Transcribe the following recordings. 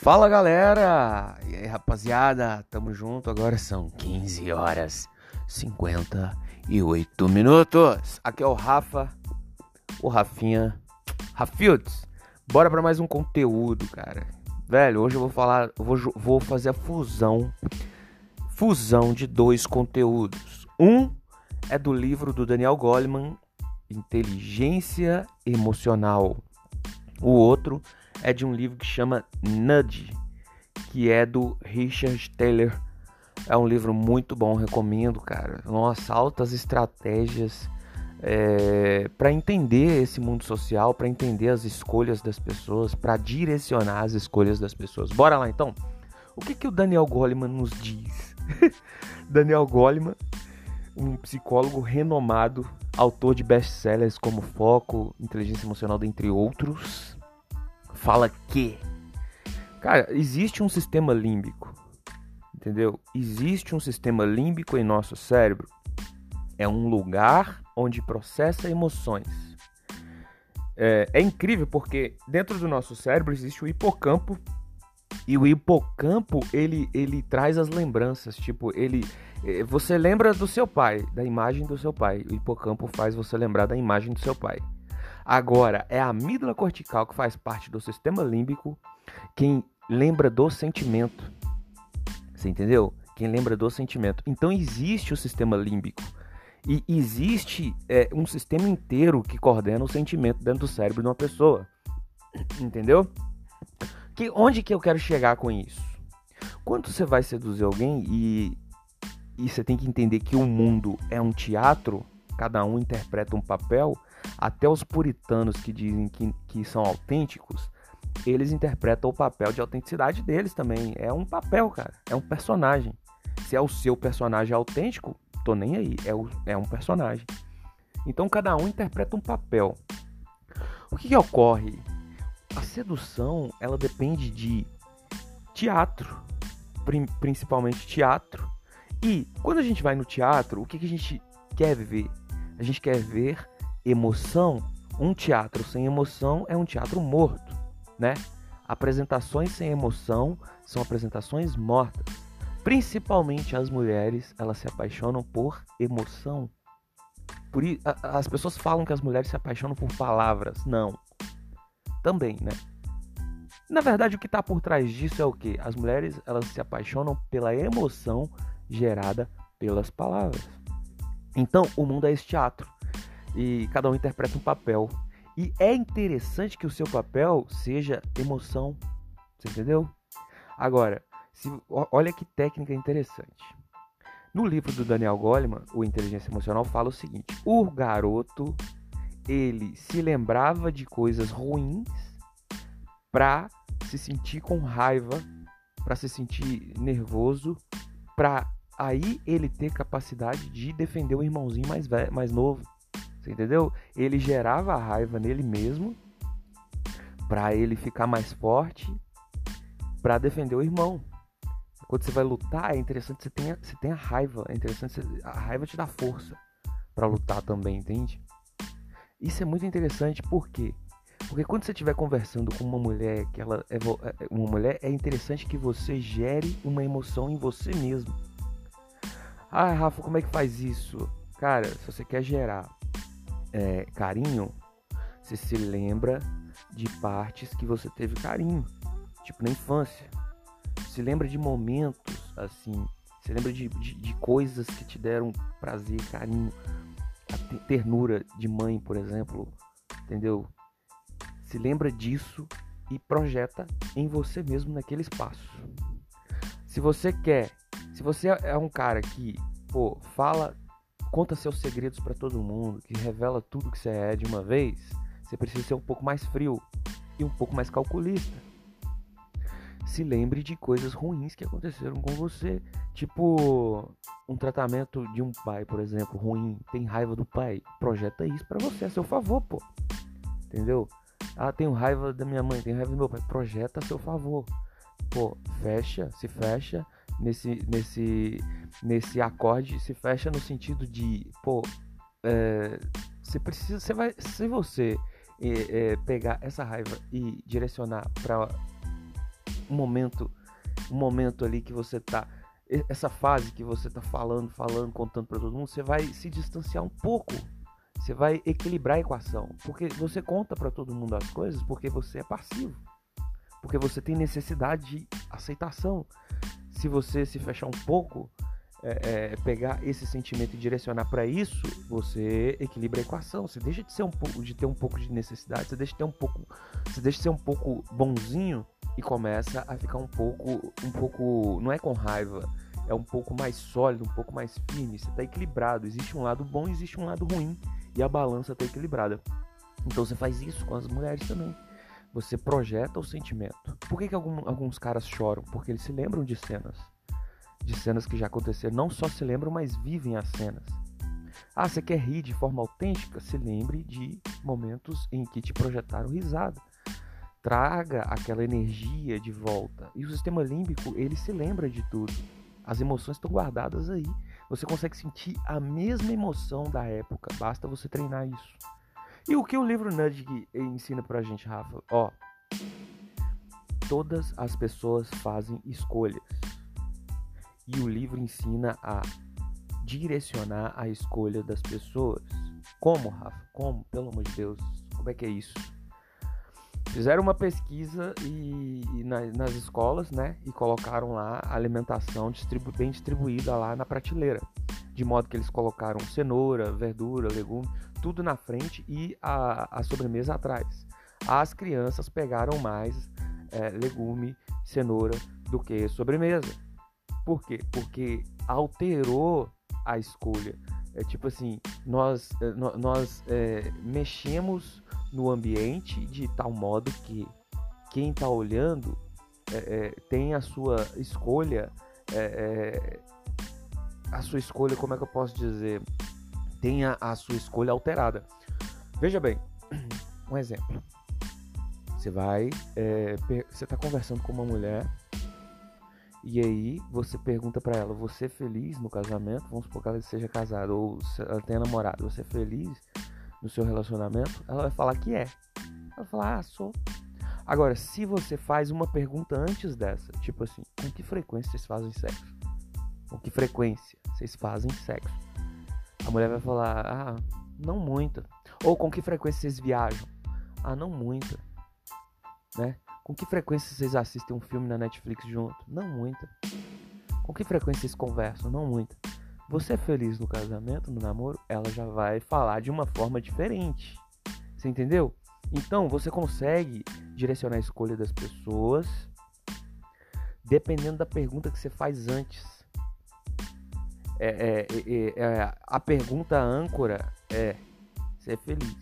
Fala galera! E aí rapaziada, tamo junto. Agora são 15 horas 58 minutos. Aqui é o Rafa, o Rafinha, Rafields. Bora para mais um conteúdo, cara. Velho, hoje eu vou falar, vou, vou fazer a fusão, fusão de dois conteúdos. Um é do livro do Daniel Goleman, Inteligência Emocional. O outro é de um livro que chama Nudge, que é do Richard Taylor. É um livro muito bom, recomendo, cara. Nossa, altas estratégias é, para entender esse mundo social, para entender as escolhas das pessoas, para direcionar as escolhas das pessoas. Bora lá então. O que, que o Daniel Goleman nos diz? Daniel Goleman, um psicólogo renomado, autor de best-sellers como Foco, Inteligência Emocional, dentre outros, fala que, cara, existe um sistema límbico, entendeu? Existe um sistema límbico em nosso cérebro. É um lugar onde processa emoções. É, é incrível porque dentro do nosso cérebro existe o hipocampo e o hipocampo ele ele traz as lembranças, tipo ele é, você lembra do seu pai, da imagem do seu pai. O hipocampo faz você lembrar da imagem do seu pai. Agora, é a amígdala cortical que faz parte do sistema límbico quem lembra do sentimento. Você entendeu? Quem lembra do sentimento. Então existe o sistema límbico. E existe é, um sistema inteiro que coordena o sentimento dentro do cérebro de uma pessoa. Entendeu? Que, onde que eu quero chegar com isso? Quando você vai seduzir alguém e, e você tem que entender que o mundo é um teatro, cada um interpreta um papel, até os puritanos que dizem que, que são autênticos, eles interpretam o papel de autenticidade deles também. É um papel, cara. É um personagem. Se é o seu personagem autêntico, tô nem aí. É, o, é um personagem. Então cada um interpreta um papel. O que, que ocorre? A sedução, ela depende de teatro, principalmente teatro. E quando a gente vai no teatro, o que, que a gente quer ver? A gente quer ver emoção, um teatro sem emoção é um teatro morto, né? Apresentações sem emoção são apresentações mortas. Principalmente as mulheres, elas se apaixonam por emoção. Por as pessoas falam que as mulheres se apaixonam por palavras. Não. Também, né? Na verdade, o que está por trás disso é o que? As mulheres elas se apaixonam pela emoção gerada pelas palavras. Então, o mundo é esse teatro e cada um interpreta um papel. E é interessante que o seu papel seja emoção. Você entendeu? Agora, se, olha que técnica interessante. No livro do Daniel Goleman, o Inteligência Emocional, fala o seguinte: o garoto ele se lembrava de coisas ruins para se sentir com raiva, para se sentir nervoso, para aí ele ter capacidade de defender o irmãozinho mais velho, mais novo. Entendeu? Ele gerava a raiva nele mesmo para ele ficar mais forte para defender o irmão. Quando você vai lutar, é interessante você tenha, você tenha raiva. É interessante você, a raiva te dá força para lutar também, entende? Isso é muito interessante por quê? Porque quando você estiver conversando com uma mulher que ela é, é uma mulher, é interessante que você gere uma emoção em você mesmo. Ah, Rafa, como é que faz isso? Cara, se você quer gerar é, carinho, você se lembra de partes que você teve carinho, tipo na infância. Se lembra de momentos assim, se lembra de, de, de coisas que te deram prazer, carinho, a ternura de mãe, por exemplo, entendeu? Se lembra disso e projeta em você mesmo naquele espaço. Se você quer, se você é um cara que, pô, fala conta seus segredos para todo mundo, que revela tudo que você é de uma vez, você precisa ser um pouco mais frio e um pouco mais calculista. Se lembre de coisas ruins que aconteceram com você, tipo um tratamento de um pai, por exemplo, ruim, tem raiva do pai, projeta isso para você a seu favor, pô. Entendeu? Ah, tenho raiva da minha mãe, tenho raiva do meu pai, projeta a seu favor. Pô, fecha, se fecha nesse nesse nesse acorde se fecha no sentido de, pô, é, você precisa, você vai, se você é, é, pegar essa raiva e direcionar para um momento, um momento ali que você tá essa fase que você tá falando, falando, contando para todo mundo, você vai se distanciar um pouco. Você vai equilibrar a equação, porque você conta para todo mundo as coisas porque você é passivo. Porque você tem necessidade de aceitação. Se você se fechar um pouco, é, é, pegar esse sentimento e direcionar para isso, você equilibra a equação. Você deixa de ser um pouco, de ter um pouco de necessidade, você deixa de ter um pouco, você deixa de ser um pouco bonzinho e começa a ficar um pouco, um pouco, não é com raiva, é um pouco mais sólido, um pouco mais firme. Você está equilibrado. Existe um lado bom, existe um lado ruim e a balança está equilibrada. Então você faz isso com as mulheres também. Você projeta o sentimento. Por que, que algum, alguns caras choram? Porque eles se lembram de cenas de cenas que já aconteceram. Não só se lembram, mas vivem as cenas. Ah, você quer rir de forma autêntica? Se lembre de momentos em que te projetaram risada. Traga aquela energia de volta. E o sistema límbico, ele se lembra de tudo. As emoções estão guardadas aí. Você consegue sentir a mesma emoção da época. Basta você treinar isso. E o que o livro Nudge ensina pra gente, Rafa? Ó, todas as pessoas fazem escolhas. E o livro ensina a direcionar a escolha das pessoas. Como, Rafa? Como? Pelo amor de Deus, como é que é isso? Fizeram uma pesquisa e, e na, nas escolas, né? E colocaram lá alimentação distribu bem distribuída lá na prateleira. De modo que eles colocaram cenoura, verdura, legume, tudo na frente e a, a sobremesa atrás. As crianças pegaram mais é, legume, cenoura do que sobremesa. Por quê? Porque alterou a escolha. É tipo assim, nós, é, nós é, mexemos no ambiente de tal modo que quem está olhando é, é, tem a sua escolha, é, a sua escolha, como é que eu posso dizer? Tem a, sua escolha alterada. Veja bem, um exemplo. Você vai, você está conversando com uma mulher e aí você pergunta para ela, você é feliz no casamento? Vamos supor que ela seja casada ou ela tenha namorado, você é feliz no seu relacionamento? Ela vai falar que é. Ela vai falar, ah, sou. Agora, se você faz uma pergunta antes dessa, tipo assim, com que frequência vocês fazem sexo? Com que frequência vocês fazem sexo? A mulher vai falar, ah, não muita. Ou com que frequência vocês viajam? Ah, não muita. Né? Com que frequência vocês assistem um filme na Netflix junto? Não muita. Com que frequência vocês conversam? Não muita. Você é feliz no casamento, no namoro? Ela já vai falar de uma forma diferente. Você entendeu? Então você consegue direcionar a escolha das pessoas dependendo da pergunta que você faz antes. É, é, é, a pergunta âncora é: ser feliz?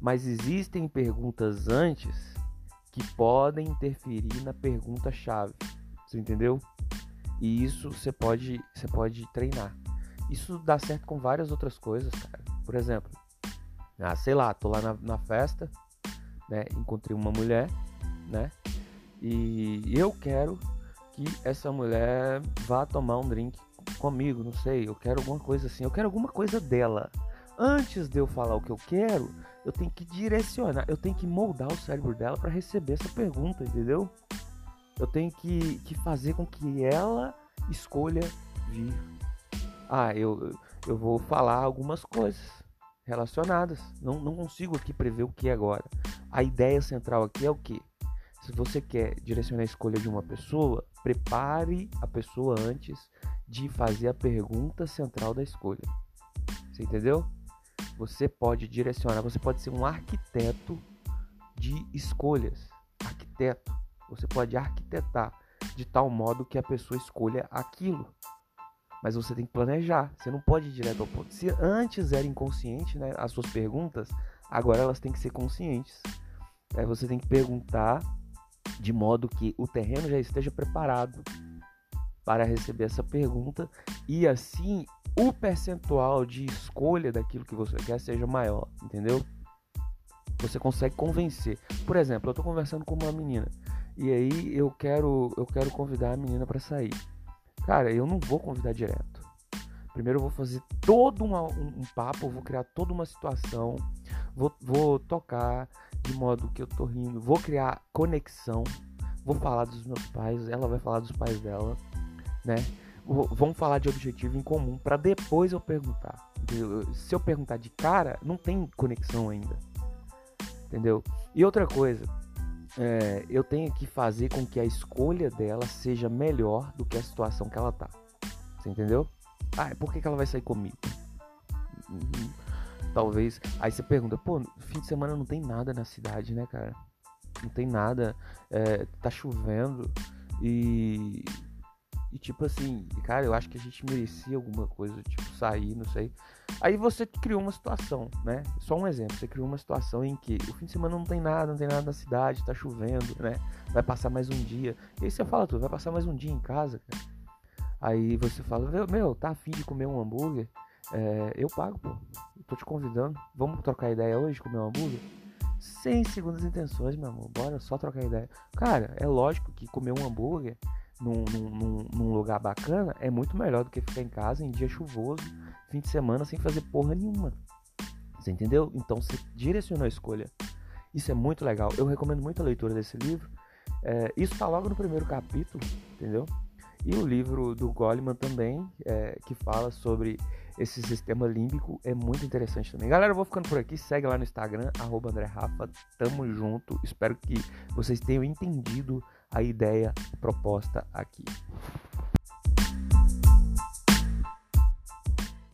Mas existem perguntas antes que podem interferir na pergunta-chave. Você entendeu? E isso você pode, você pode treinar. Isso dá certo com várias outras coisas, cara. Por exemplo, ah, sei lá, tô lá na, na festa, né? Encontrei uma mulher, né? E eu quero que essa mulher vá tomar um drink comigo, não sei, eu quero alguma coisa assim, eu quero alguma coisa dela. Antes de eu falar o que eu quero, eu tenho que direcionar, eu tenho que moldar o cérebro dela para receber essa pergunta, entendeu? Eu tenho que, que fazer com que ela escolha vir. Ah, eu, eu vou falar algumas coisas relacionadas. Não, não consigo aqui prever o que agora. A ideia central aqui é o que? Se você quer direcionar a escolha de uma pessoa, prepare a pessoa antes de fazer a pergunta central da escolha. Você entendeu? Você pode direcionar, você pode ser um arquiteto de escolhas. Arquiteto. Você pode arquitetar de tal modo que a pessoa escolha aquilo. Mas você tem que planejar. Você não pode ir direto ao ponto. Se antes era inconsciente, né, as suas perguntas, agora elas têm que ser conscientes. Aí você tem que perguntar de modo que o terreno já esteja preparado para receber essa pergunta e assim o percentual de escolha daquilo que você quer seja maior, entendeu? Você consegue convencer. Por exemplo, eu estou conversando com uma menina e aí eu quero eu quero convidar a menina para sair. Cara, eu não vou convidar direto. Primeiro eu vou fazer todo uma, um, um, papo, vou criar toda uma situação, vou, vou tocar de modo que eu tô rindo, vou criar conexão, vou falar dos meus pais, ela vai falar dos pais dela, né? Vamos falar de objetivo em comum para depois eu perguntar. Se eu perguntar de cara, não tem conexão ainda. Entendeu? E outra coisa, é, eu tenho que fazer com que a escolha dela seja melhor do que a situação que ela tá. Você entendeu? Ah, por que, que ela vai sair comigo? Uhum. Talvez. Aí você pergunta, pô, fim de semana não tem nada na cidade, né, cara? Não tem nada. É, tá chovendo. E. E tipo assim, cara, eu acho que a gente merecia alguma coisa, tipo, sair, não sei. Aí você criou uma situação, né? Só um exemplo, você criou uma situação em que o fim de semana não tem nada, não tem nada na cidade, tá chovendo, né? Vai passar mais um dia. E aí você fala tudo, vai passar mais um dia em casa, cara. Aí você fala, meu, tá afim de comer um hambúrguer? É, eu pago, pô. Eu tô te convidando. Vamos trocar ideia hoje, comer um hambúrguer? Sem segundas intenções, meu amor. Bora só trocar ideia. Cara, é lógico que comer um hambúrguer num, num, num, lugar bacana é muito melhor do que ficar em casa em dia chuvoso, fim de semana, sem fazer porra nenhuma. Você entendeu? Então você direcionou a escolha. Isso é muito legal. Eu recomendo muito a leitura desse livro. É, isso tá logo no primeiro capítulo, entendeu? E o livro do Goleman também, é, que fala sobre esse sistema límbico, é muito interessante também. Galera, eu vou ficando por aqui. Segue lá no Instagram, arroba. Tamo junto. Espero que vocês tenham entendido a ideia proposta aqui.